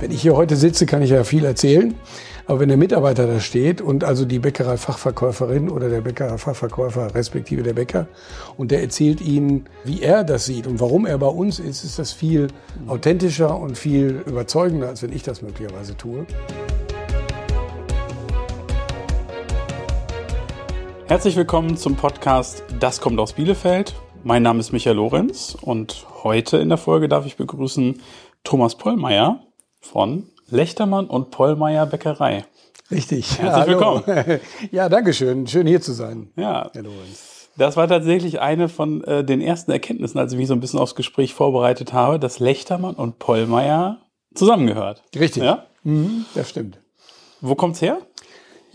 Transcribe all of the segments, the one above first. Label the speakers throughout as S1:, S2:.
S1: Wenn ich hier heute sitze, kann ich ja viel erzählen. Aber wenn der Mitarbeiter da steht und also die Bäckerei-Fachverkäuferin oder der Bäckerei-Fachverkäufer respektive der Bäcker und der erzählt Ihnen, wie er das sieht und warum er bei uns ist, ist das viel authentischer und viel überzeugender, als wenn ich das möglicherweise tue.
S2: Herzlich willkommen zum Podcast Das kommt aus Bielefeld. Mein Name ist Michael Lorenz und heute in der Folge darf ich begrüßen Thomas Pollmeier von Lechtermann und Pollmeier Bäckerei.
S1: Richtig.
S2: Herzlich
S1: Hallo.
S2: willkommen.
S1: Ja, danke schön. Schön hier zu sein.
S2: Ja,
S1: Herr Lorenz.
S2: das war tatsächlich eine von äh, den ersten Erkenntnissen, als ich mich so ein bisschen aufs Gespräch vorbereitet habe, dass Lechtermann und Pollmeier zusammengehört.
S1: Richtig.
S2: Ja?
S1: Mhm, das stimmt.
S2: Wo kommt's her?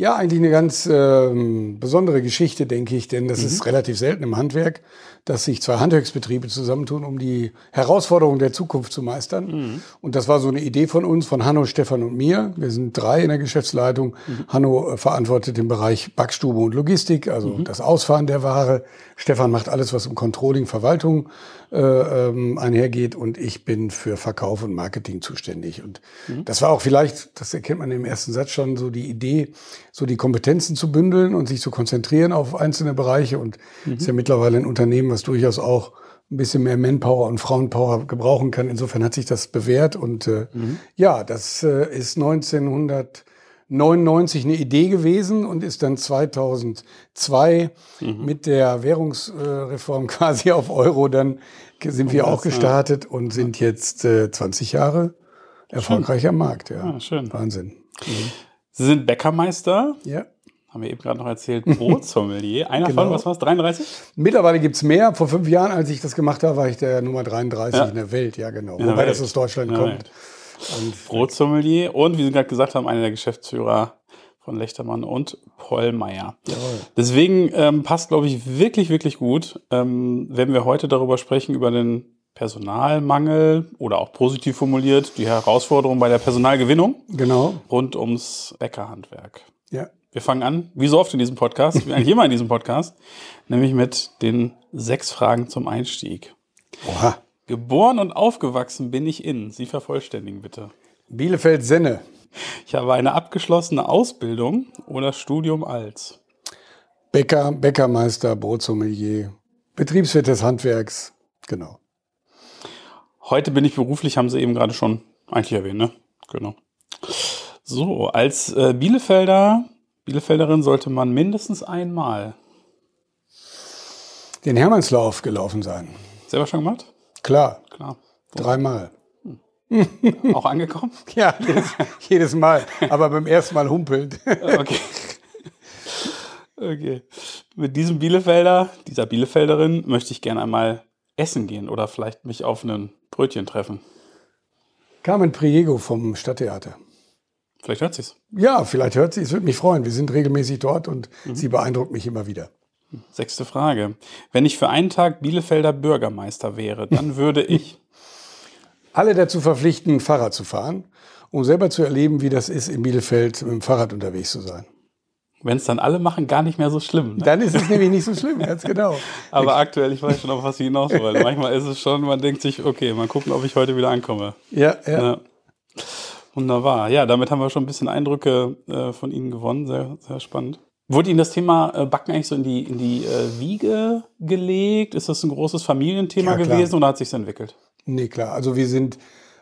S1: Ja, eigentlich eine ganz ähm, besondere Geschichte, denke ich, denn das ist relativ selten im Handwerk, dass sich zwei Handwerksbetriebe zusammentun, um die Herausforderungen der Zukunft zu meistern. Und das war so eine Idee von uns, von Hanno, Stefan und mir. Wir sind drei in der Geschäftsleitung. Hanno äh, verantwortet den Bereich Backstube und Logistik, also das Ausfahren der Ware. Stefan macht alles, was um Controlling, Verwaltung äh, ähm, einhergeht und ich bin für Verkauf und Marketing zuständig. Und das war auch vielleicht, das erkennt man im ersten Satz schon, so die Idee, so die Kompetenzen zu bündeln und sich zu konzentrieren auf einzelne Bereiche. Und ist ja mittlerweile ein Unternehmen, was durchaus auch ein bisschen mehr Manpower und Frauenpower gebrauchen kann. Insofern hat sich das bewährt. Und äh, ja, das äh, ist 1999 eine Idee gewesen und ist dann 2002 mit der Währungsreform quasi auf Euro dann sind wir
S2: das,
S1: auch gestartet und sind jetzt äh, 20 Jahre erfolgreich am Markt. Ja,
S2: Ah, schön.
S1: Wahnsinn.
S2: Sie sind Bäckermeister,
S1: Ja.
S2: haben wir eben gerade noch erzählt, Brotsommelier. Einer
S1: Genau.
S2: von, was war's, 33?
S1: Mittlerweile gibt's mehr. Vor fünf Jahren, als ich das gemacht habe, war ich der Nummer 33
S2: Ja.
S1: in der Welt. Ja, genau. Wobei
S2: Welt.
S1: das aus Deutschland kommt.
S2: Welt.
S1: Und
S2: Brotsommelier und, wie Sie gerade gesagt haben, einer der Geschäftsführer von Lechtermann und Pollmeier.
S1: Jawohl.
S2: Deswegen ähm, passt, glaube ich, wirklich, wirklich gut, ähm, wenn wir heute darüber sprechen, über den Personalmangel oder auch positiv formuliert, die Herausforderung bei der Personalgewinnung
S1: genau.
S2: rund ums Bäckerhandwerk.
S1: Ja.
S2: Wir fangen an, wie so oft in diesem Podcast, wie eigentlich immer in diesem Podcast, nämlich mit den sechs Fragen zum Einstieg.
S1: Oha.
S2: Geboren und aufgewachsen bin ich in. Sie vervollständigen bitte.
S1: Bielefeld-Senne.
S2: Ich habe eine abgeschlossene Ausbildung oder Studium als.
S1: Bäcker, Bäckermeister, Brotsommelier, Betriebswirt des Handwerks. Genau.
S2: Heute bin ich beruflich, haben Sie eben gerade schon eigentlich erwähnt, ne? Genau. So, als äh, Bielefelder, Bielefelderin sollte man mindestens einmal.
S1: Den Hermannslauf gelaufen sein.
S2: Selber schon gemacht?
S1: Klar.
S2: Klar.
S1: Dreimal.
S2: Auch angekommen?
S1: Ja, jedes, jedes Mal. Aber beim ersten Mal humpelnd.
S2: Okay. Okay. Mit diesem Bielefelder, dieser Bielefelderin, möchte ich gerne einmal essen gehen oder vielleicht mich auf ein Brötchen treffen.
S1: Carmen Priego vom Stadttheater.
S2: Vielleicht hört sie's.
S1: Ja, vielleicht hört sie, es würde mich freuen. Wir sind regelmäßig dort und sie beeindruckt mich immer wieder.
S2: Sechste Frage. Wenn ich für einen Tag Bielefelder Bürgermeister wäre, dann würde ich.
S1: Alle dazu verpflichten, Fahrrad zu fahren, um selber zu erleben, wie das ist, in Bielefeld mit dem Fahrrad unterwegs zu sein.
S2: Wenn es dann alle machen, gar nicht mehr so schlimm. Ne?
S1: Dann ist es nämlich nicht so schlimm, ganz genau.
S2: Aber aktuell, ich weiß schon, auf was Sie hinaus wollen. Manchmal ist es schon, man denkt sich, okay, mal gucken, ob ich heute wieder ankomme.
S1: Ja, ja.
S2: Ja. Wunderbar. Ja, damit haben wir schon ein bisschen Eindrücke äh, von Ihnen gewonnen. Sehr, sehr spannend. Wurde Ihnen das Thema äh, Backen eigentlich so in die, in die äh, Wiege gelegt? Ist das ein großes Familienthema
S1: Ja,
S2: gewesen oder hat sich entwickelt?
S1: Nee, klar. Also wir sind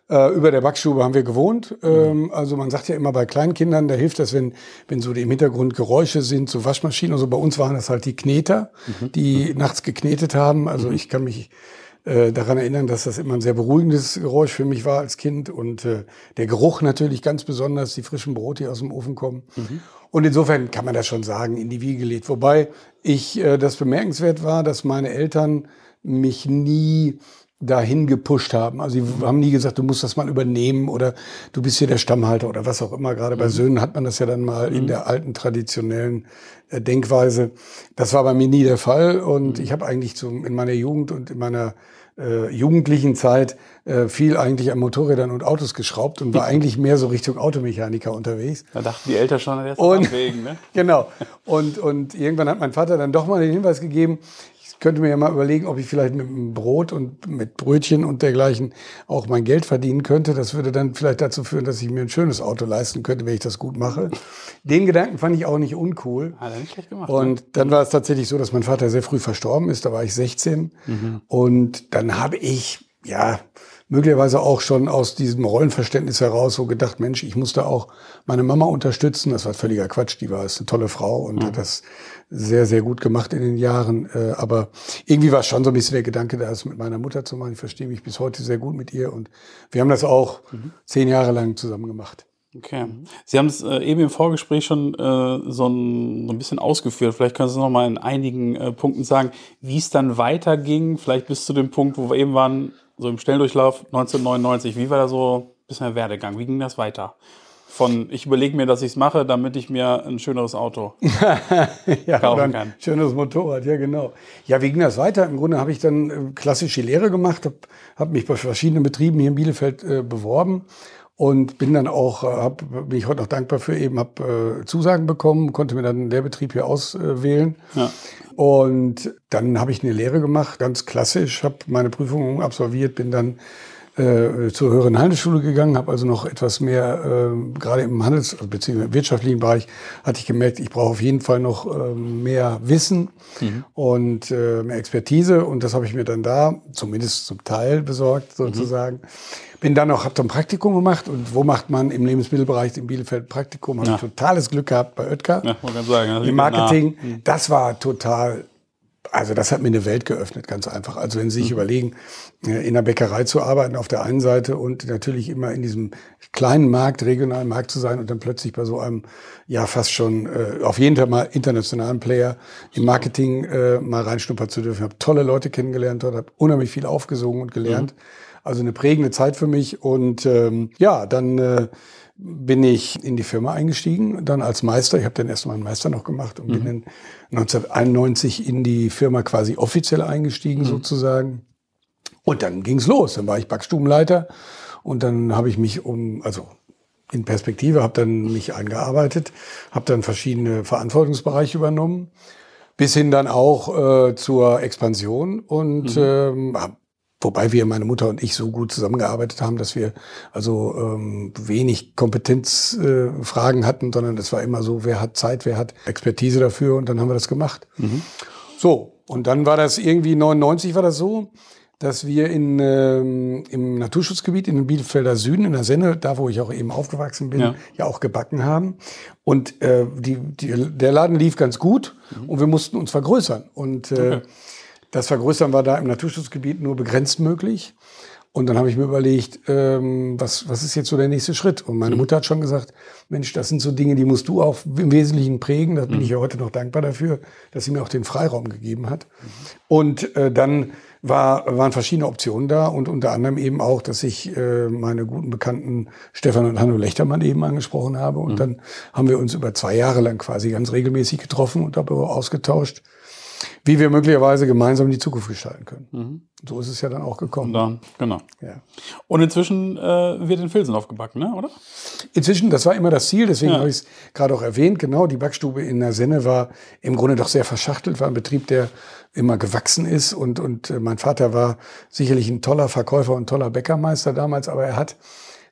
S1: äh, über der Backstube haben wir gewohnt. Ähm, also man sagt ja immer bei Kleinkindern, da hilft das, wenn, wenn so im Hintergrund Geräusche sind, so Waschmaschinen und so. Bei uns waren das halt die Kneter, die nachts geknetet haben. Also ich kann mich äh, daran erinnern, dass das immer ein sehr beruhigendes Geräusch für mich war als Kind. Und äh, der Geruch natürlich ganz besonders, die frischen Brote, die aus dem Ofen kommen. Und insofern kann man das schon sagen, in die Wiege gelegt. Wobei ich äh, das bemerkenswert war, dass meine Eltern mich nie dahin gepusht haben. Also sie haben nie gesagt, du musst das mal übernehmen oder du bist hier der Stammhalter oder was auch immer. Gerade bei Söhnen hat man das ja dann mal in der alten traditionellen äh, Denkweise. Das war bei mir nie der Fall und ich habe eigentlich zum, in meiner Jugend und in meiner äh, jugendlichen Zeit äh, viel eigentlich an Motorrädern und Autos geschraubt und war eigentlich mehr so Richtung Automechaniker unterwegs.
S2: Da dachten die Eltern schon, jetzt
S1: Und-
S2: abwägen, ne?
S1: Genau. Und, und irgendwann hat mein Vater dann doch mal den Hinweis gegeben, ich könnte mir ja mal überlegen, ob ich vielleicht mit einem Brot und mit Brötchen und dergleichen auch mein Geld verdienen könnte. Das würde dann vielleicht dazu führen, dass ich mir ein schönes Auto leisten könnte, wenn ich das gut mache. Den Gedanken fand ich auch nicht uncool.
S2: Hat er nicht schlecht gemacht.
S1: Und dann war es tatsächlich so, dass mein Vater sehr früh verstorben ist. Da war ich 16.
S2: Mhm.
S1: Und dann habe ich, ja, möglicherweise auch schon aus diesem Rollenverständnis heraus so gedacht, Mensch, ich muss da auch meine Mama unterstützen. Das war völliger Quatsch. Die war ist eine tolle Frau und hat das sehr, sehr gut gemacht in den Jahren. Äh, Aber irgendwie war schon so ein bisschen der Gedanke, das mit meiner Mutter zu machen. Ich verstehe mich bis heute sehr gut mit ihr und wir haben das auch zehn Jahre lang zusammen gemacht.
S2: Okay. Sie haben es äh, eben im Vorgespräch schon äh, so, ein, so ein bisschen ausgeführt. Vielleicht können Sie noch mal in einigen äh, Punkten sagen, wie es dann weiterging. Vielleicht bis zu dem Punkt, wo wir eben waren, so im Schnelldurchlauf 1999. Wie war da so ein bisschen der Werdegang? Wie ging das weiter? Von ich überlege mir, dass ich es mache, damit ich mir ein schöneres Auto
S1: ja,
S2: kaufen kann.
S1: schönes Motorrad, ja genau. Ja, wie ging das weiter? Im Grunde habe ich dann äh, klassische Lehre gemacht, habe hab mich bei verschiedenen Betrieben hier in Bielefeld äh, beworben und bin dann auch, äh, hab, bin ich heute noch dankbar für eben, habe äh, Zusagen bekommen, konnte mir dann einen Lehrbetrieb hier auswählen.
S2: Ja.
S1: Und dann habe ich eine Lehre gemacht, ganz klassisch, habe meine Prüfungen absolviert, bin dann äh, zur höheren Handelsschule gegangen, habe also noch etwas mehr, äh, gerade im Handels- bzw. im wirtschaftlichen Bereich, hatte ich gemerkt, ich brauche auf jeden Fall noch äh, mehr Wissen und äh, mehr Expertise. Und das habe ich mir dann da, zumindest zum Teil besorgt sozusagen. Bin dann noch, habe dann ein Praktikum gemacht. Und wo macht man im Lebensmittelbereich in Bielefeld Praktikum? Habe
S2: Ja.
S1: ich totales Glück gehabt bei Oetker
S2: Ja, man kann sagen. das liegt
S1: im. Marketing, das war total, also das hat mir eine Welt geöffnet, ganz einfach. Also wenn Sie sich überlegen, äh, in der Bäckerei zu arbeiten auf der einen Seite und natürlich immer in diesem kleinen Markt, regionalen Markt zu sein und dann plötzlich bei so einem, ja fast schon äh, auf jeden Fall mal internationalen Player im Marketing äh, mal reinschnuppern zu dürfen. Ich habe tolle Leute kennengelernt dort, habe unheimlich viel aufgesogen und gelernt. Also eine prägende Zeit für mich und ähm, ja, dann äh, bin ich in die Firma eingestiegen, dann als Meister. Ich habe dann erst mal einen Meister noch gemacht und bin dann 1991 in die Firma quasi offiziell eingestiegen sozusagen. Und dann ging's los. Dann war ich Backstubenleiter und dann habe ich mich um, also in Perspektive, habe dann mich eingearbeitet, habe dann verschiedene Verantwortungsbereiche übernommen, bis hin dann auch äh, zur Expansion und ähm, hab Wobei wir, meine Mutter und ich, so gut zusammengearbeitet haben, dass wir also ähm, wenig Kompetenzfragen äh, hatten, sondern es war immer so, wer hat Zeit, wer hat Expertise dafür und dann haben wir das gemacht. So, und dann war das irgendwie 99 war das so, dass wir in, ähm, im Naturschutzgebiet in den Bielefelder Süden, in der Senne, da wo ich auch eben aufgewachsen bin,
S2: Ja.
S1: ja, auch gebacken haben. Und äh, die, die, der Laden lief ganz gut und wir mussten uns vergrößern. Und äh, das Vergrößern war da im Naturschutzgebiet nur begrenzt möglich. Und dann habe ich mir überlegt, ähm, was, was ist jetzt so der nächste Schritt? Und meine Mutter hat schon gesagt, Mensch, das sind so Dinge, die musst du auch im Wesentlichen prägen. Da bin ich ja heute noch dankbar dafür, dass sie mir auch den Freiraum gegeben hat. Und äh, dann war, waren verschiedene Optionen da und unter anderem eben auch, dass ich äh, meine guten Bekannten Stefan und Hanno Lechtermann eben angesprochen habe. Und dann haben wir uns über zwei Jahre lang quasi ganz regelmäßig getroffen und darüber ausgetauscht, wie wir möglicherweise gemeinsam die Zukunft gestalten können. So ist es ja dann auch gekommen.
S2: Und dann, genau.
S1: Ja.
S2: Und inzwischen äh, wird in Filsen aufgebacken, ne? oder?
S1: Inzwischen, das war immer das Ziel, deswegen
S2: Ja.
S1: habe ich es gerade auch erwähnt, genau, die Backstube in der Senne war im Grunde doch sehr verschachtelt, war ein Betrieb, der immer gewachsen ist und, und äh, mein Vater war sicherlich ein toller Verkäufer und toller Bäckermeister damals, aber er hat,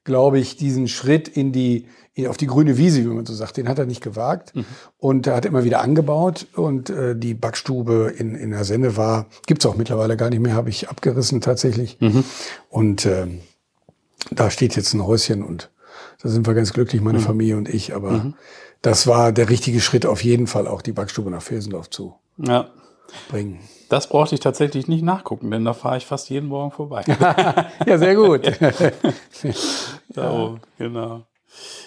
S1: glaube ich, diesen Schritt in die, auf die grüne Wiese, wie man so sagt, den hat er nicht gewagt und er hat immer wieder angebaut und äh, die Backstube in, in der Senne war, gibt's auch mittlerweile gar nicht mehr, habe ich abgerissen tatsächlich und ähm, da steht jetzt ein Häuschen und da sind wir ganz glücklich, meine Familie und ich. Aber das war der richtige Schritt auf jeden Fall, auch die Backstube nach Filsendorf zu
S2: Ja.
S1: bringen.
S2: Das brauchte ich tatsächlich nicht nachgucken, denn da fahre ich fast jeden Morgen vorbei.
S1: Ja, sehr gut.
S2: da oben, genau.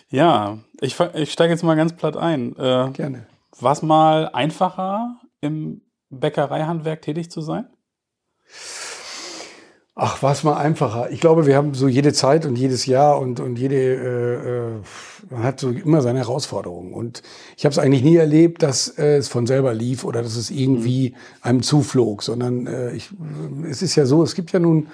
S2: Ja, ich, ich steige jetzt mal ganz platt ein. Äh,
S1: Gerne.
S2: War es mal einfacher, im Bäckereihandwerk tätig zu sein?
S1: Ach, war es mal einfacher. Ich glaube, wir haben so jede Zeit und jedes Jahr und, und jede, äh, äh, man hat so immer seine Herausforderungen. Und ich habe es eigentlich nie erlebt, dass äh, es von selber lief oder dass es irgendwie einem zuflog, sondern äh, ich, es ist ja so, es gibt ja nun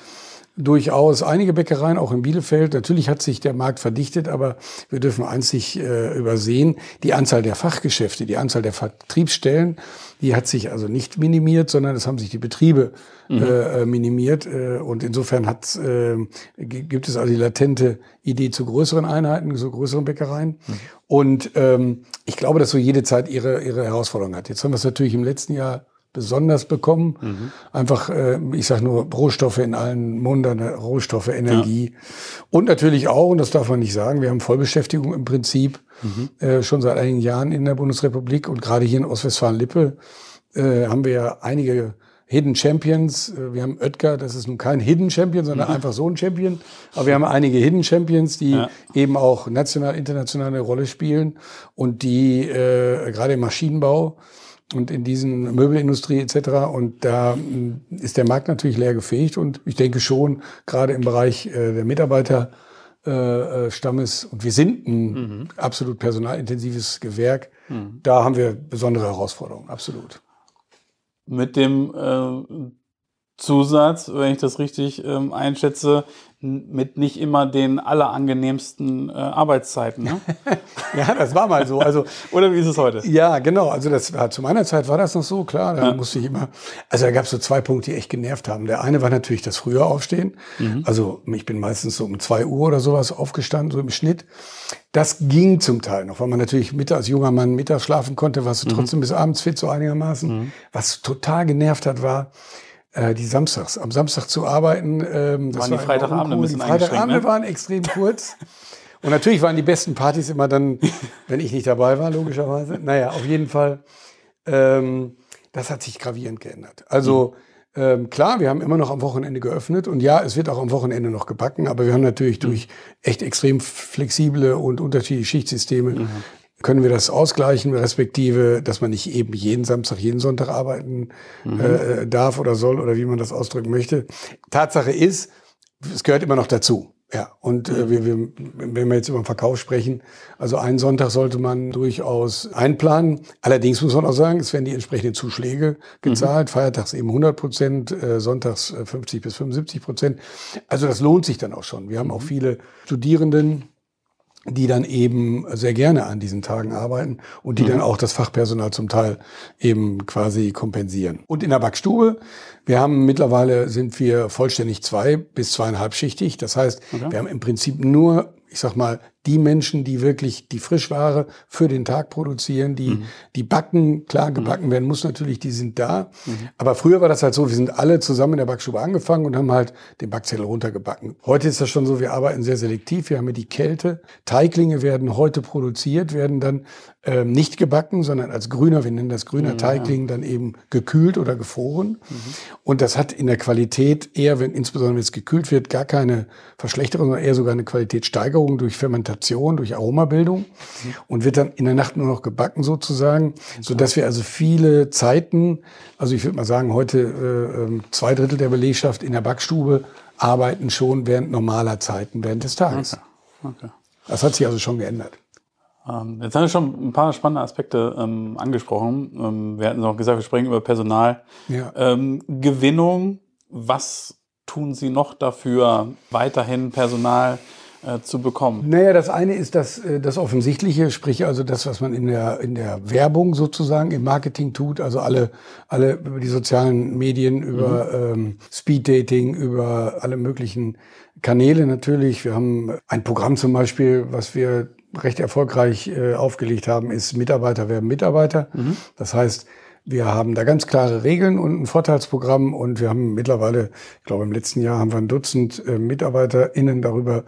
S1: durchaus einige Bäckereien, auch in Bielefeld. Natürlich hat sich der Markt verdichtet, aber wir dürfen eins nicht äh, übersehen. Die Anzahl der Fachgeschäfte, die Anzahl der Vertriebsstellen, die hat sich also nicht minimiert, sondern es haben sich die Betriebe mhm. äh, minimiert. Äh, und insofern hat, äh, gibt es also die latente Idee zu größeren Einheiten, zu größeren Bäckereien. Mhm. Und ähm, ich glaube, dass so jede Zeit ihre, ihre Herausforderungen hat. Jetzt haben wir es natürlich im letzten Jahr besonders bekommen. Mhm. Einfach, äh, ich sage nur Rohstoffe in allen Mundern, Rohstoffe, Energie. Ja. Und natürlich auch, und das darf man nicht sagen, wir haben Vollbeschäftigung im Prinzip mhm. äh, schon seit einigen Jahren in der Bundesrepublik. Und gerade hier in Ostwestfalen-Lippe äh, haben wir ja einige Hidden Champions. Äh, wir haben Oetker, das ist nun kein Hidden Champion, sondern mhm. einfach so ein Champion. Aber wir haben einige Hidden Champions, die ja. eben auch national, international eine Rolle spielen und die äh, gerade im Maschinenbau und in diesen Möbelindustrie etc. Und da mm, ist der Markt natürlich leer gefegt und ich denke schon, gerade im Bereich äh, der Mitarbeiter äh, äh, und wir sind ein mhm. absolut personalintensives Gewerk. Mhm. Da haben wir besondere Herausforderungen, absolut.
S2: Mit dem äh, Zusatz, wenn ich das richtig ähm, einschätze, mit nicht immer den allerangenehmsten äh, Arbeitszeiten. Ne?
S1: ja, das war mal so. Also,
S2: Oder wie ist es heute?
S1: Ja, genau. Also das war, zu meiner Zeit war das noch so, klar. Da ja. musste ich immer, also da gab es so zwei Punkte, die echt genervt haben. Der eine war natürlich das frühe Aufstehen. Mhm. Also ich bin meistens so um zwei Uhr oder sowas aufgestanden, so im Schnitt. Das ging zum Teil noch, weil man natürlich mittags als junger Mann mittags schlafen konnte, warst du mhm. trotzdem bis abends fit, so einigermaßen. Mhm. Was total genervt hat, war, äh, die Samstags, am Samstag zu arbeiten.
S2: Ähm, das waren die Freitagabende
S1: bisschen Die Freitagabende ne? waren extrem kurz. Und natürlich waren die besten Partys immer dann, wenn ich nicht dabei war, logischerweise. Naja, auf jeden Fall. Ähm, das hat sich gravierend geändert. Also mhm. ähm, klar, wir haben immer noch am Wochenende geöffnet und ja, es wird auch am Wochenende noch gebacken, aber wir haben natürlich mhm. durch echt extrem flexible und unterschiedliche Schichtsysteme mhm können wir das ausgleichen, respektive, dass man nicht eben jeden Samstag, jeden Sonntag arbeiten mhm. äh, darf oder soll oder wie man das ausdrücken möchte. Tatsache ist, es gehört immer noch dazu. Ja, und äh, wir, wir, wenn wir jetzt über den Verkauf sprechen, also einen Sonntag sollte man durchaus einplanen. Allerdings muss man auch sagen, es werden die entsprechenden Zuschläge gezahlt. Mhm. Feiertags eben 100 Prozent, äh, sonntags 50 äh, bis 75 Prozent. Also das lohnt sich dann auch schon. Wir haben auch mhm. viele Studierenden, die dann eben sehr gerne an diesen Tagen arbeiten und die mhm. dann auch das Fachpersonal zum Teil eben quasi kompensieren. Und in der Backstube, wir haben mittlerweile sind wir vollständig zwei bis zweieinhalb schichtig. Das heißt, okay. wir haben im Prinzip nur ich sag mal, die Menschen, die wirklich die Frischware für den Tag produzieren, die, mhm. die backen, klar, gebacken mhm. werden muss natürlich, die sind da. Mhm. Aber früher war das halt so, wir sind alle zusammen in der Backstube angefangen und haben halt den Backzettel runtergebacken. Heute ist das schon so, wir arbeiten sehr selektiv, wir haben hier die Kälte. Teiglinge werden heute produziert, werden dann ähm, nicht gebacken, sondern als grüner, wir nennen das grüner ja. Teigling, dann eben gekühlt oder gefroren. Mhm. Und das hat in der Qualität eher, wenn, insbesondere wenn es gekühlt wird, gar keine Verschlechterung, sondern eher sogar eine Qualitätssteigerung durch Fermentation, durch Aromabildung und wird dann in der Nacht nur noch gebacken sozusagen, so dass wir also viele Zeiten, also ich würde mal sagen, heute äh, ähm, zwei Drittel der Belegschaft in der Backstube arbeiten schon während normaler Zeiten, während des Tages. Okay. Okay. Das hat sich also schon geändert.
S2: Ähm, jetzt haben wir schon ein paar spannende Aspekte ähm, angesprochen. Ähm, wir hatten auch gesagt, wir sprechen über Personal. Ja. Ähm, Gewinnung, was tun Sie noch dafür, weiterhin Personal äh, zu bekommen?
S1: Naja, das eine ist das, äh, das Offensichtliche, sprich also das, was man in der, in der Werbung sozusagen, im Marketing tut, also alle, alle über die sozialen Medien, über mhm. ähm, Speeddating, über alle möglichen Kanäle natürlich. Wir haben ein Programm zum Beispiel, was wir recht erfolgreich äh, aufgelegt haben, ist Mitarbeiter werden Mitarbeiter. Mhm. Das heißt, wir haben da ganz klare Regeln und ein Vorteilsprogramm und wir haben mittlerweile, ich glaube im letzten Jahr haben wir ein Dutzend äh, MitarbeiterInnen darüber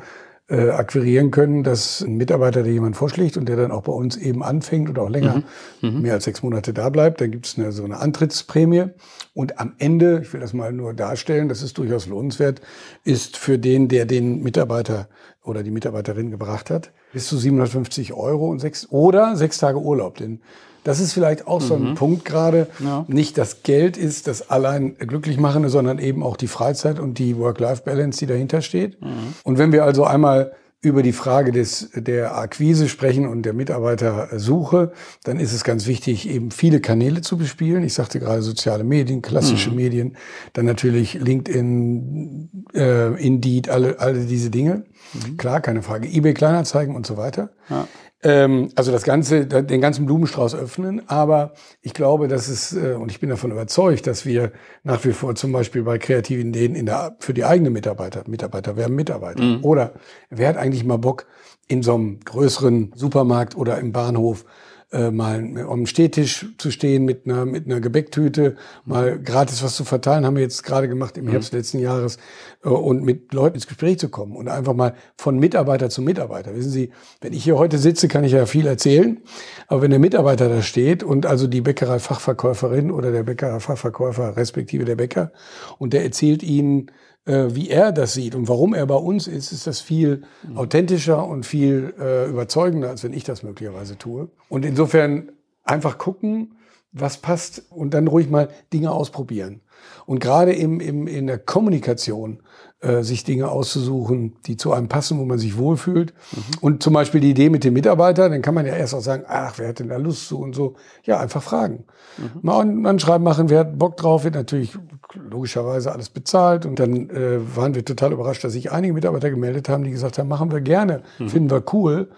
S1: äh, akquirieren können, dass ein Mitarbeiter, der jemand vorschlägt und der dann auch bei uns eben anfängt und auch länger, mhm. mhm. mehr als sechs Monate da bleibt, dann gibt es eine, so eine Antrittsprämie. Und am Ende, ich will das mal nur darstellen, das ist durchaus lohnenswert, ist für den, der den Mitarbeiter oder die Mitarbeiterin gebracht hat, bis zu 750 Euro und sechs oder sechs Tage Urlaub. Denn das ist vielleicht auch so ein mhm. Punkt gerade. Ja. Nicht das Geld ist das allein glücklich machende, sondern eben auch die Freizeit und die Work-Life-Balance, die dahinter steht. Mhm. Und wenn wir also einmal über die Frage des, der Akquise sprechen und der Mitarbeitersuche, dann ist es ganz wichtig, eben viele Kanäle zu bespielen. Ich sagte gerade soziale Medien, klassische mhm. Medien, dann natürlich LinkedIn, äh, Indeed, alle, alle diese Dinge. Mhm. Klar, keine Frage. eBay Kleinanzeigen und so weiter. Ja. Ähm, also das Ganze, den ganzen Blumenstrauß öffnen. Aber ich glaube, dass es, äh, und ich bin davon überzeugt, dass wir nach wie vor zum Beispiel bei kreativen Ideen in der, für die eigenen Mitarbeiter, Mitarbeiter werden Mitarbeiter. Mhm. Oder wer hat eigentlich mal Bock, in so einem größeren Supermarkt oder im Bahnhof äh, mal am Stehtisch zu stehen mit einer, mit einer Gebäcktüte, mal gratis was zu verteilen, haben wir jetzt gerade gemacht im mhm. Herbst letzten Jahres, äh, und mit Leuten ins Gespräch zu kommen und einfach mal von Mitarbeiter zu Mitarbeiter. Wissen Sie, wenn ich hier heute sitze, kann ich ja viel erzählen, aber wenn der Mitarbeiter da steht und also die Bäckerei-Fachverkäuferin oder der Bäckerei-Fachverkäufer respektive der Bäcker und der erzählt Ihnen, äh, wie er das sieht und warum er bei uns ist, ist das viel authentischer und viel äh, überzeugender, als wenn ich das möglicherweise tue. Und insofern einfach gucken, was passt und dann ruhig mal Dinge ausprobieren. Und gerade im, im, in der Kommunikation äh, sich Dinge auszusuchen, die zu einem passen, wo man sich wohlfühlt. Mhm. Und zum Beispiel die Idee mit dem Mitarbeiter, dann kann man ja erst auch sagen, ach, wer hat denn da Lust zu und so. Ja, einfach fragen. Mhm. Mal ein Anschreiben machen, wer hat Bock drauf, wird natürlich logischerweise alles bezahlt. Und dann äh, waren wir total überrascht, dass sich einige Mitarbeiter gemeldet haben, die gesagt haben, machen wir gerne, mhm. finden wir cool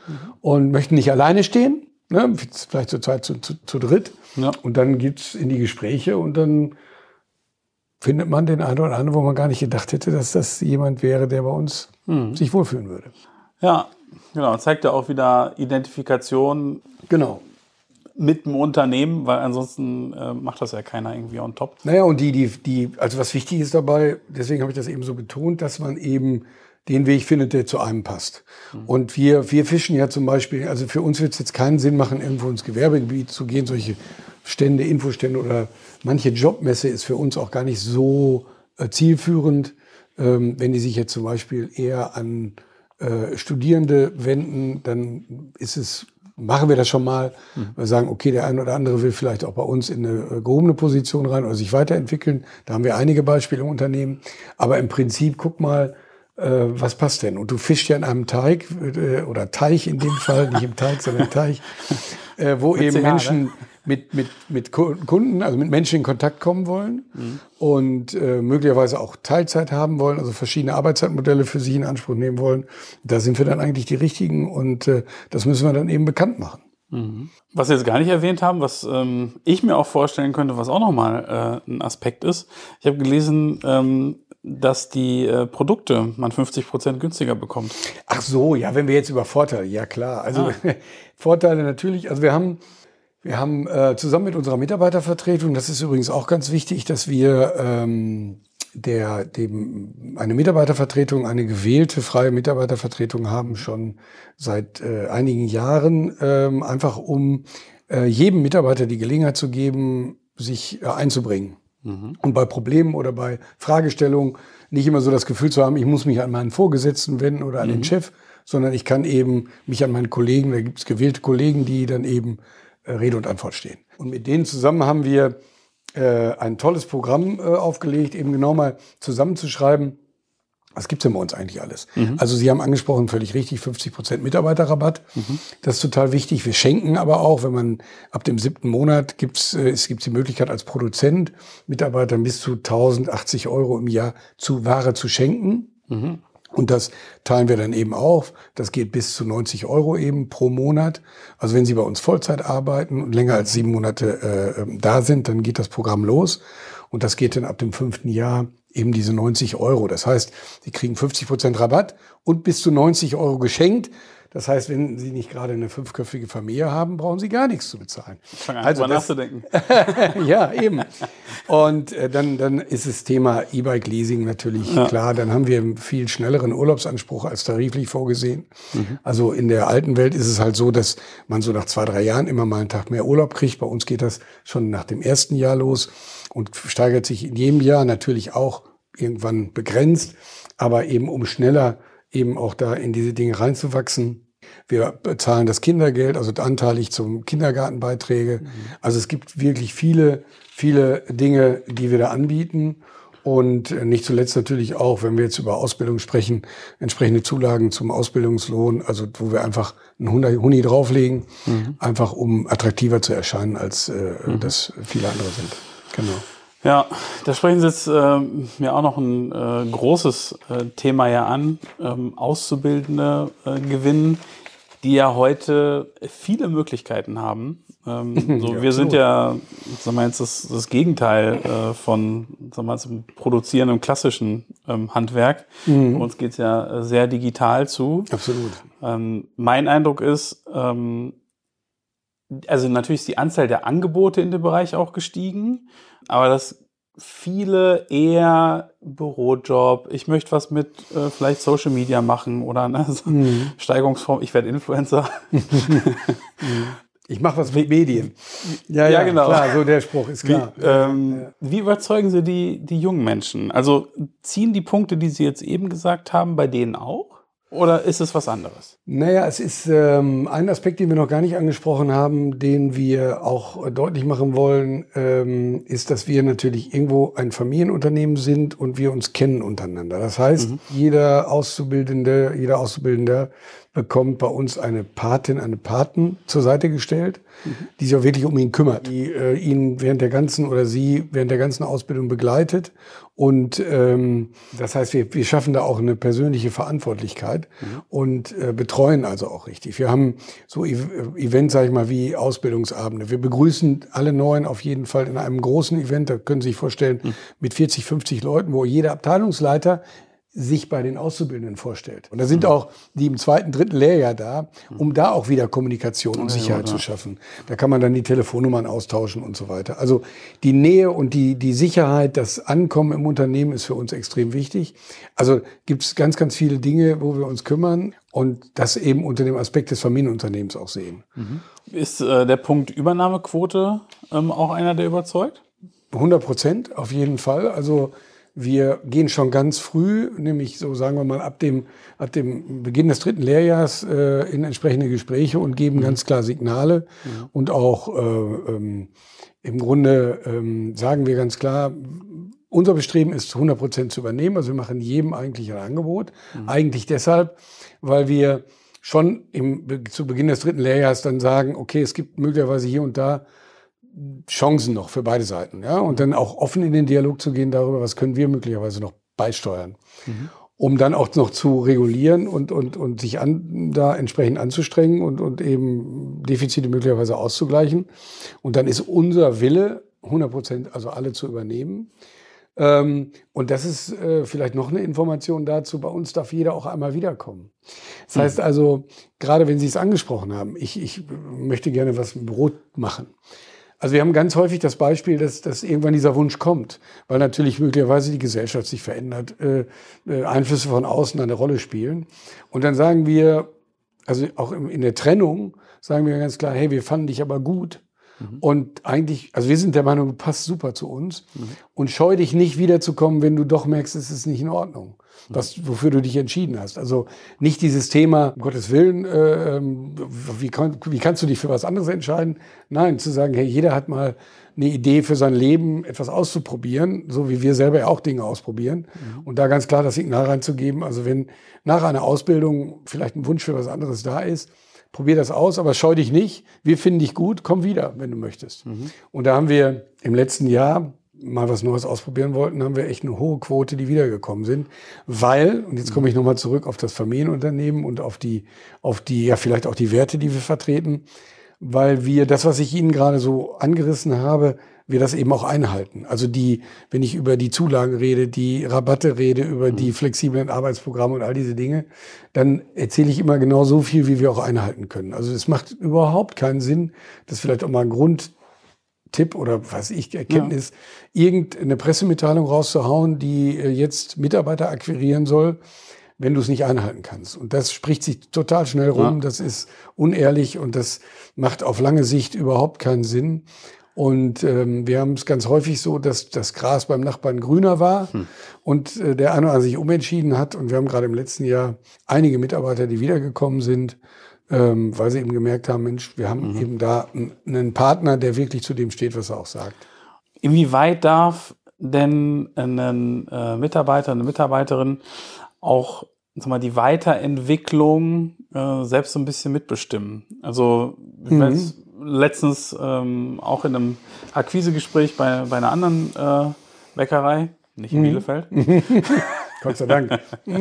S1: und möchten nicht alleine stehen. Ne? Vielleicht zur Zeit zu, zu, zu dritt. Ja. Und dann geht's in die Gespräche und dann findet man den einen oder anderen, wo man gar nicht gedacht hätte, dass das jemand wäre, der bei uns mhm. sich wohlfühlen würde.
S2: Ja, genau. Zeigt ja auch wieder Identifikation.
S1: Genau.
S2: Mit dem Unternehmen, weil ansonsten äh, macht das ja keiner irgendwie on top.
S1: Naja, und die, die, die, also was wichtig ist dabei, deswegen habe ich das eben so betont, dass man eben den Weg findet, der zu einem passt. Mhm. Und wir, wir fischen ja zum Beispiel, also für uns wird es jetzt keinen Sinn machen, irgendwo ins Gewerbegebiet zu gehen, solche Stände, Infostände oder manche Jobmesse ist für uns auch gar nicht so äh, zielführend, ähm, wenn die sich jetzt zum Beispiel eher an äh, Studierende wenden, dann ist es machen wir das schon mal. Mhm. Wir sagen, okay, der eine oder andere will vielleicht auch bei uns in eine äh, gehobene Position rein oder sich weiterentwickeln. Da haben wir einige Beispiele im Unternehmen. Aber im Prinzip, guck mal, was passt denn? Und du fischst ja in einem Teig äh, oder Teich in dem Fall, nicht im Teig, sondern Teich, äh, wo eben Menschen, mit, mit, mit Kunden, also mit Menschen in Kontakt kommen wollen mhm. und äh, möglicherweise auch Teilzeit haben wollen, also verschiedene Arbeitszeitmodelle für sich in Anspruch nehmen wollen. Da sind wir dann eigentlich die Richtigen und äh, das müssen wir dann eben bekannt machen.
S2: Mhm. Was wir jetzt gar nicht erwähnt haben, was ähm, ich mir auch vorstellen könnte, was auch nochmal äh, ein Aspekt ist. Ich habe gelesen, ähm, dass die äh, Produkte man 50 Prozent günstiger bekommt.
S1: Ach so, ja, wenn wir jetzt über Vorteile, ja klar. Also ah. Vorteile natürlich, also wir haben wir haben äh, zusammen mit unserer Mitarbeitervertretung, das ist übrigens auch ganz wichtig, dass wir ähm, der, dem, eine Mitarbeitervertretung, eine gewählte freie Mitarbeitervertretung haben, schon seit äh, einigen Jahren, ähm, einfach um äh, jedem Mitarbeiter die Gelegenheit zu geben, sich äh, einzubringen. Mhm. Und bei Problemen oder bei Fragestellungen nicht immer so das Gefühl zu haben, ich muss mich an meinen Vorgesetzten wenden oder an mhm. den Chef, sondern ich kann eben mich an meinen Kollegen, da gibt es gewählte Kollegen, die dann eben äh, Rede und Antwort stehen. Und mit denen zusammen haben wir äh, ein tolles Programm äh, aufgelegt, eben genau mal zusammenzuschreiben, was gibt's denn bei uns eigentlich alles? Mhm. Also Sie haben angesprochen, völlig richtig, 50 Prozent Mitarbeiterrabatt. Mhm. Das ist total wichtig. Wir schenken aber auch, wenn man ab dem siebten Monat gibt's, äh, es gibt die Möglichkeit als Produzent Mitarbeitern bis zu 1080 Euro im Jahr zu Ware zu schenken. Mhm. Und das teilen wir dann eben auf. Das geht bis zu 90 Euro eben pro Monat. Also wenn Sie bei uns Vollzeit arbeiten und länger als sieben Monate äh, da sind, dann geht das Programm los. Und das geht dann ab dem fünften Jahr eben diese 90 Euro. Das heißt, Sie kriegen 50 Prozent Rabatt und bis zu 90 Euro geschenkt. Das heißt, wenn Sie nicht gerade eine fünfköpfige Familie haben, brauchen Sie gar nichts zu bezahlen.
S2: Ich fange an, also das, nachzudenken.
S1: ja, eben. Und äh, dann, dann ist das Thema E-Bike-Leasing natürlich ja. klar. Dann haben wir einen viel schnelleren Urlaubsanspruch als tariflich vorgesehen. Mhm. Also in der alten Welt ist es halt so, dass man so nach zwei, drei Jahren immer mal einen Tag mehr Urlaub kriegt. Bei uns geht das schon nach dem ersten Jahr los und steigert sich in jedem Jahr natürlich auch irgendwann begrenzt, aber eben um schneller eben auch da in diese Dinge reinzuwachsen. Wir bezahlen das Kindergeld, also anteilig zum Kindergartenbeiträge. Mhm. Also es gibt wirklich viele, viele Dinge, die wir da anbieten. Und nicht zuletzt natürlich auch, wenn wir jetzt über Ausbildung sprechen, entsprechende Zulagen zum Ausbildungslohn, also wo wir einfach einen Huni drauflegen, mhm. einfach um attraktiver zu erscheinen, als äh, mhm. das viele andere sind.
S2: Genau. Ja, da sprechen Sie jetzt äh, mir auch noch ein äh, großes äh, Thema ja an, ähm, Auszubildende äh, gewinnen, die ja heute viele Möglichkeiten haben. Ähm, so,
S1: Ja,
S2: wir sind ja, sagen wir jetzt das, das Gegenteil äh, von, sagen wir zum Produzieren im klassischen ähm, Handwerk.
S1: Mhm.
S2: Bei uns geht's ja sehr digital zu.
S1: Absolut.
S2: Ähm, mein Eindruck ist, ähm, also natürlich ist die Anzahl der Angebote in dem Bereich auch gestiegen, aber dass viele eher Bürojob, ich möchte was mit äh, vielleicht Social Media machen oder ne, so
S1: Mhm.
S2: Steigerungsform, ich werde Influencer.
S1: Ich mache was mit Medien. Ja,
S2: Ja,
S1: ja,
S2: genau.
S1: Klar, so der Spruch ist
S2: Wie,
S1: klar.
S2: ähm, wie überzeugen Sie die, die jungen Menschen? Also ziehen die Punkte, die Sie jetzt eben gesagt haben, bei denen auch? Oder ist es was anderes?
S1: Naja, es ist ähm, ein Aspekt, den wir noch gar nicht angesprochen haben, den wir auch deutlich machen wollen, ähm, ist, dass wir natürlich irgendwo ein Familienunternehmen sind und wir uns kennen untereinander. Das heißt, jeder Auszubildende, jeder Auszubildender bekommt bei uns eine Patin, eine Paten zur Seite gestellt, die sich auch wirklich um ihn kümmert, die äh, ihn während der ganzen oder sie während der ganzen Ausbildung begleitet. Und ähm, das heißt, wir, wir schaffen da auch eine persönliche Verantwortlichkeit und äh, betreuen also auch richtig. Wir haben so e Events, sage ich mal, wie Ausbildungsabende. Wir begrüßen alle Neuen auf jeden Fall in einem großen Event, da können Sie sich vorstellen, mit 40, 50 Leuten, wo jeder Abteilungsleiter sich bei den Auszubildenden vorstellt. Und da sind auch die im zweiten, dritten Lehrjahr da, um da auch wieder Kommunikation und Sicherheit zu schaffen. Da kann man dann die Telefonnummern austauschen und so weiter. Also die Nähe und die, die Sicherheit, das Ankommen im Unternehmen ist für uns extrem wichtig. Also gibt es ganz, ganz viele Dinge, wo wir uns kümmern und das eben unter dem Aspekt des Familienunternehmens auch sehen.
S2: Ist äh, der Punkt Übernahmequote ähm, auch einer, der überzeugt?
S1: 100 Prozent auf jeden Fall. Also wir gehen schon ganz früh, nämlich so sagen wir mal ab dem, ab dem Beginn des dritten Lehrjahrs äh, in entsprechende Gespräche und geben ganz klar Signale und auch äh, ähm, im Grunde ähm, sagen wir ganz klar, unser Bestreben ist 100 Prozent zu übernehmen. Also wir machen jedem eigentlich ein Angebot. Eigentlich deshalb, weil wir schon im, zu Beginn des dritten Lehrjahres dann sagen, okay, es gibt möglicherweise hier und da Chancen noch für beide Seiten, ja, und dann auch offen in den Dialog zu gehen darüber, was können wir möglicherweise noch beisteuern, um dann auch noch zu regulieren und und und sich an, da entsprechend anzustrengen und und eben Defizite möglicherweise auszugleichen. Und dann ist unser Wille 100 Prozent, also alle zu übernehmen. Ähm, und das ist äh, vielleicht noch eine Information dazu. Bei uns darf jeder auch einmal wiederkommen. Das heißt also, gerade wenn Sie es angesprochen haben, ich, ich möchte gerne was mit Brot machen. Also wir haben ganz häufig das Beispiel, dass, dass irgendwann dieser Wunsch kommt, weil natürlich möglicherweise die Gesellschaft sich verändert, äh, äh, Einflüsse von außen eine Rolle spielen. Und dann sagen wir, also auch in der Trennung sagen wir ganz klar, hey, wir fanden dich aber gut. Und eigentlich, also wir sind der Meinung, du passt super zu uns. Und scheu dich nicht wiederzukommen, wenn du doch merkst, es ist nicht in Ordnung, was, wofür du dich entschieden hast. Also nicht dieses Thema, um Gottes Willen, äh, ähm, wie, wie kannst du dich für was anderes entscheiden? Nein, zu sagen, hey, jeder hat mal eine Idee für sein Leben, etwas auszuprobieren, so wie wir selber ja auch Dinge ausprobieren. Und da ganz klar das Signal reinzugeben, also wenn nach einer Ausbildung vielleicht ein Wunsch für was anderes da ist, probier das aus, aber scheu dich nicht. Wir finden dich gut, komm wieder, wenn du möchtest. Und da haben wir im letzten Jahr mal was Neues ausprobieren wollten, haben wir echt eine hohe Quote, die wiedergekommen sind, weil, und jetzt komme ich nochmal zurück auf das Familienunternehmen und auf die, auf die, ja, vielleicht auch die Werte, die wir vertreten, weil wir das, was ich Ihnen gerade so angerissen habe, wir das eben auch einhalten. Also die, wenn ich über die Zulagen rede, die Rabatte rede, über die flexiblen Arbeitsprogramme und all diese Dinge, dann erzähle ich immer genau so viel, wie wir auch einhalten können. Also es macht überhaupt keinen Sinn, das vielleicht auch mal ein Grundtipp oder was ich Erkenntnis, irgendeine Pressemitteilung rauszuhauen, die äh, jetzt Mitarbeiter akquirieren soll, wenn du es nicht einhalten kannst. Und das spricht sich total schnell rum,
S2: Ja.
S1: das ist unehrlich und das macht auf lange Sicht überhaupt keinen Sinn. Und ähm, wir haben es ganz häufig so, dass das Gras beim Nachbarn grüner war und äh, der eine oder andere sich umentschieden hat. Und wir haben gerade im letzten Jahr einige Mitarbeiter, die wiedergekommen sind, ähm, weil sie eben gemerkt haben, Mensch, wir haben eben da einen Partner, der wirklich zu dem steht, was er auch sagt.
S2: Inwieweit darf denn ein äh, Mitarbeiter, eine Mitarbeiterin auch sag mal, die Weiterentwicklung äh, selbst so ein bisschen mitbestimmen? Also weiß, letztens ähm, auch in einem Akquisegespräch bei, bei einer anderen äh, Bäckerei, nicht in Bielefeld.
S1: Gott sei Dank.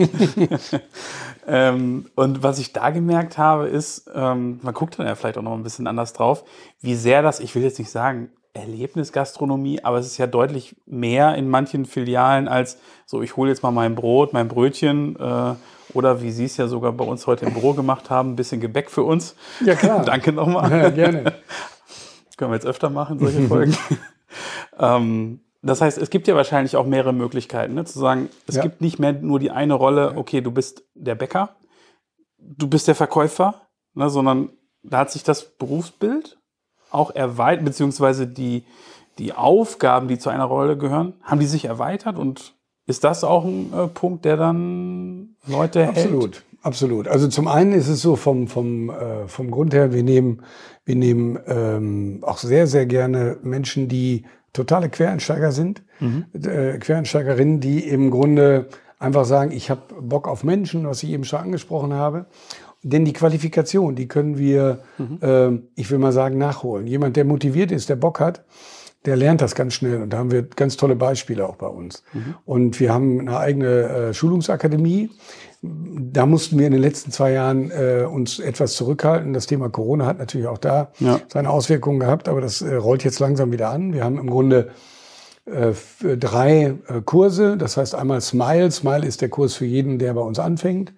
S2: ähm, und was ich da gemerkt habe, ist, ähm, man guckt dann ja vielleicht auch noch ein bisschen anders drauf, wie sehr das, ich will jetzt nicht sagen, Erlebnisgastronomie, aber es ist ja deutlich mehr in manchen Filialen als so, ich hole jetzt mal mein Brot, mein Brötchen äh, oder wie Sie es ja sogar bei uns heute im Büro gemacht haben, ein bisschen Gebäck für uns.
S1: Ja, klar.
S2: Danke nochmal.
S1: Ja, gerne.
S2: Können wir jetzt öfter machen, solche Folgen. ähm, das heißt, es gibt ja wahrscheinlich auch mehrere Möglichkeiten, ne? zu sagen, es
S1: Ja.
S2: gibt nicht mehr nur die eine Rolle, okay, du bist der Bäcker, du bist der Verkäufer, ne? sondern da hat sich das Berufsbild auch erweitert, beziehungsweise die, die Aufgaben, die zu einer Rolle gehören, haben die sich erweitert und ist das auch ein äh, Punkt, der dann Leute hält?
S1: Absolut, absolut. Also zum einen ist es so vom, vom, äh, vom Grund her, wir nehmen, wir nehmen ähm, auch sehr, sehr gerne Menschen, die totale Quereinsteiger sind, äh, Quereinsteigerinnen, die im Grunde einfach sagen, ich habe Bock auf Menschen, was ich eben schon angesprochen habe. Denn die Qualifikation, die können wir, ähm, ich will mal sagen, nachholen. Jemand, der motiviert ist, der Bock hat, der lernt das ganz schnell. Und da haben wir ganz tolle Beispiele auch bei uns. Und wir haben eine eigene äh, Schulungsakademie. Da mussten wir in den letzten zwei Jahren äh, uns etwas zurückhalten. Das Thema Corona hat natürlich auch da
S2: Ja.
S1: seine Auswirkungen gehabt, aber das äh, rollt jetzt langsam wieder an. Wir haben im Grunde äh, drei äh, Kurse. Das heißt einmal Smile. Smile ist der Kurs für jeden, der bei uns anfängt.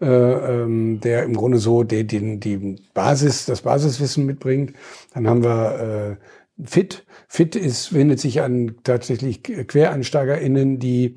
S1: Äh, ähm, der im Grunde so die, die, die Basis, das Basiswissen mitbringt. Dann haben wir äh, Fit. Fit ist, wendet sich an tatsächlich QuereinsteigerInnen, die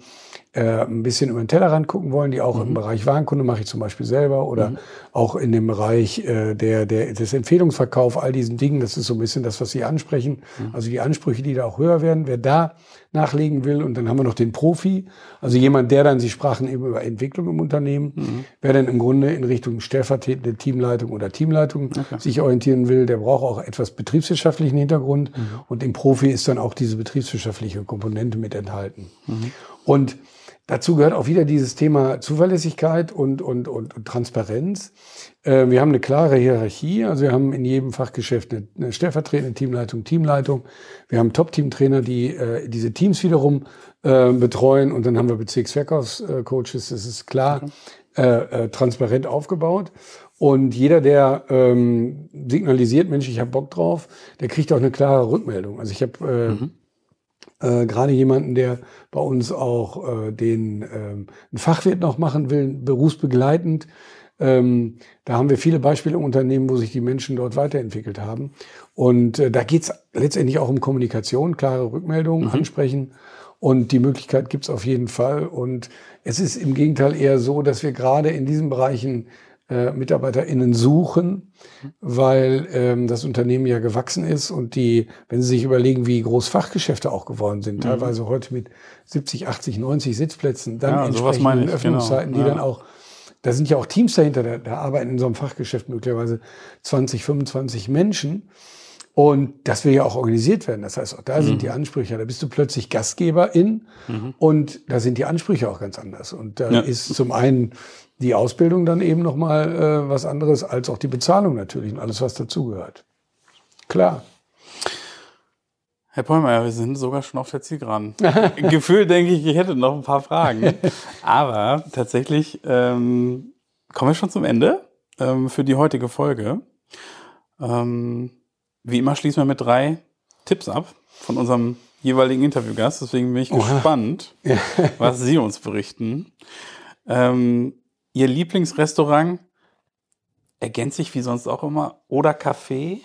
S1: äh, ein bisschen über den Tellerrand gucken wollen, die auch im Bereich Warenkunde mache ich zum Beispiel selber oder auch in dem Bereich äh, der, der, des Empfehlungsverkauf, all diesen Dingen. Das ist so ein bisschen das, was Sie ansprechen. Also die Ansprüche, die da auch höher werden. Wer da nachlegen will und dann haben wir noch den Profi, also jemand, der dann, Sie sprachen eben über Entwicklung im Unternehmen, wer dann im Grunde in Richtung stellvertretende Teamleitung oder Teamleitung sich orientieren will, der braucht auch etwas betriebswirtschaftlichen Hintergrund und im Profi ist dann auch diese betriebswirtschaftliche Komponente mit enthalten. Und dazu gehört auch wieder dieses Thema Zuverlässigkeit und, und, und, und Transparenz. Äh, wir haben eine klare Hierarchie, also wir haben in jedem Fachgeschäft eine, eine stellvertretende Teamleitung, Teamleitung. Wir haben Top-Team-Trainer, die äh, diese Teams wiederum äh, betreuen und dann haben wir Bezirksverkaufscoaches, das ist klar äh, äh, transparent aufgebaut. Und jeder, der ähm, signalisiert, Mensch, ich habe Bock drauf, der kriegt auch eine klare Rückmeldung. Also ich habe äh, äh, gerade jemanden, der bei uns auch äh, den ähm, einen Fachwirt noch machen will, berufsbegleitend. Ähm, da haben wir viele Beispiele im Unternehmen, wo sich die Menschen dort weiterentwickelt haben. Und äh, da geht's letztendlich auch um Kommunikation, klare Rückmeldungen, ansprechen. Und die Möglichkeit gibt's auf jeden Fall. Und es ist im Gegenteil eher so, dass wir gerade in diesen Bereichen äh, MitarbeiterInnen suchen, weil ähm, das Unternehmen ja gewachsen ist und die, wenn Sie sich überlegen, wie groß Fachgeschäfte auch geworden sind, teilweise heute mit 70, 80, 90 Sitzplätzen, dann
S2: Ja,
S1: entsprechenden
S2: ich,
S1: Öffnungszeiten,
S2: genau.
S1: die
S2: Ja.
S1: dann auch, da sind ja auch Teams dahinter, da, da arbeiten in so einem Fachgeschäft möglicherweise 20, 25 Menschen. Und das will ja auch organisiert werden. Das heißt, auch da sind die Ansprüche, da bist du plötzlich Gastgeberin und da sind die Ansprüche auch ganz anders. Und da
S2: Ja.
S1: ist zum einen die Ausbildung dann eben nochmal äh, was anderes, als auch die Bezahlung natürlich und alles, was dazugehört. Klar.
S2: Herr Pollmeier, wir sind sogar schon auf der Zielgeraden. Gefühl denke ich, ich hätte noch ein paar Fragen. Aber tatsächlich ähm, kommen wir schon zum Ende ähm, für die heutige Folge. Ähm, wie immer schließen wir mit drei Tipps ab von unserem jeweiligen Interviewgast. Deswegen bin ich gespannt, was Sie uns berichten. Ähm, Ihr Lieblingsrestaurant ergänzt sich wie sonst auch immer oder Café?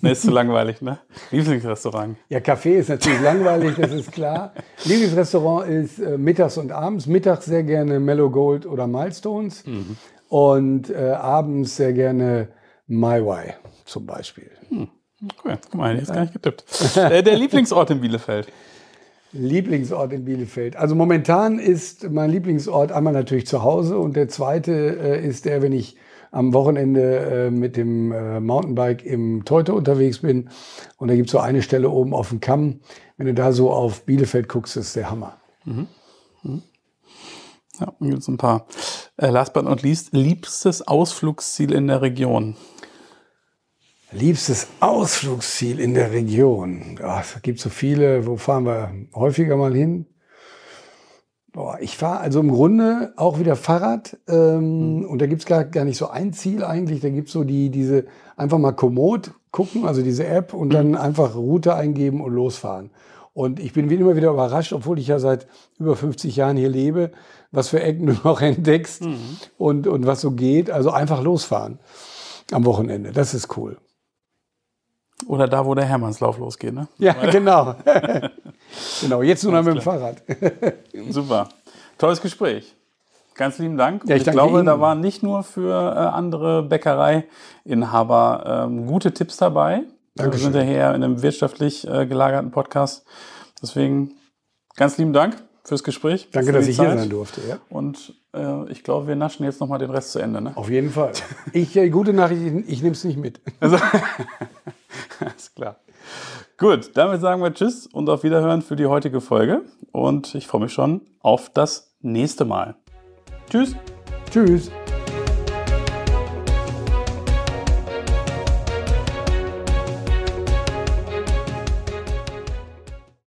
S2: Ne, ist zu langweilig, ne? Lieblingsrestaurant.
S1: Ja, Kaffee ist natürlich langweilig, das ist klar. Lieblingsrestaurant ist äh, mittags und abends. Mittags sehr gerne Mellow Gold oder Milestones. Und äh, abends sehr gerne My Way zum Beispiel.
S2: Cool, guck mal, jetzt gar nicht getippt. Äh, der Lieblingsort in Bielefeld.
S1: Lieblingsort in Bielefeld. Also momentan ist mein Lieblingsort einmal natürlich zu Hause und der zweite äh, ist der, wenn ich am Wochenende äh, mit dem äh, Mountainbike im Teute unterwegs bin. Und da gibt's so eine Stelle oben auf dem Kamm. Wenn du da so auf Bielefeld guckst, ist der Hammer.
S2: Ja, dann gibt es ein paar. Äh, last but not least, liebstes Ausflugsziel in der Region.
S1: Liebstes Ausflugsziel in der Region. Oh, es gibt so viele. Wo fahren wir häufiger mal hin? Boah, ich fahre also im Grunde auch wieder Fahrrad. Ähm, mhm. Und da gibt's gar, gar nicht so ein Ziel eigentlich. Da gibt's so die, diese, einfach mal Komoot gucken, also diese App, und dann mhm. einfach Route eingeben und losfahren. Und ich bin immer wieder überrascht, obwohl ich ja seit über 50 Jahren hier lebe, was für Ecken du noch entdeckst mhm. und, und was so geht. Also einfach losfahren am Wochenende. Das ist cool.
S2: Oder da, wo der Hermannslauf losgeht, ne?
S1: Ja, genau. genau, jetzt nur noch mit dem Fahrrad.
S2: Super. Tolles Gespräch. Ganz lieben Dank. Ja, ich, ich glaube, Ihnen. da waren nicht nur für äh, andere Bäckereiinhaber ähm, gute Tipps dabei. Dankeschön. Wir sind ja hier in einem wirtschaftlich äh, gelagerten Podcast. Deswegen ganz lieben Dank fürs Gespräch.
S1: Danke, dass ich Zeit. hier sein durfte. Ja.
S2: Und äh, ich glaube, wir naschen jetzt nochmal den Rest zu Ende. Ne?
S1: Auf jeden Fall. Ich, äh, gute Nachricht, ich, ich nehme es nicht mit.
S2: Also, alles klar. Gut, damit sagen wir Tschüss und auf Wiederhören für die heutige Folge. Und ich freue mich schon auf das nächste Mal. Tschüss.
S1: Tschüss.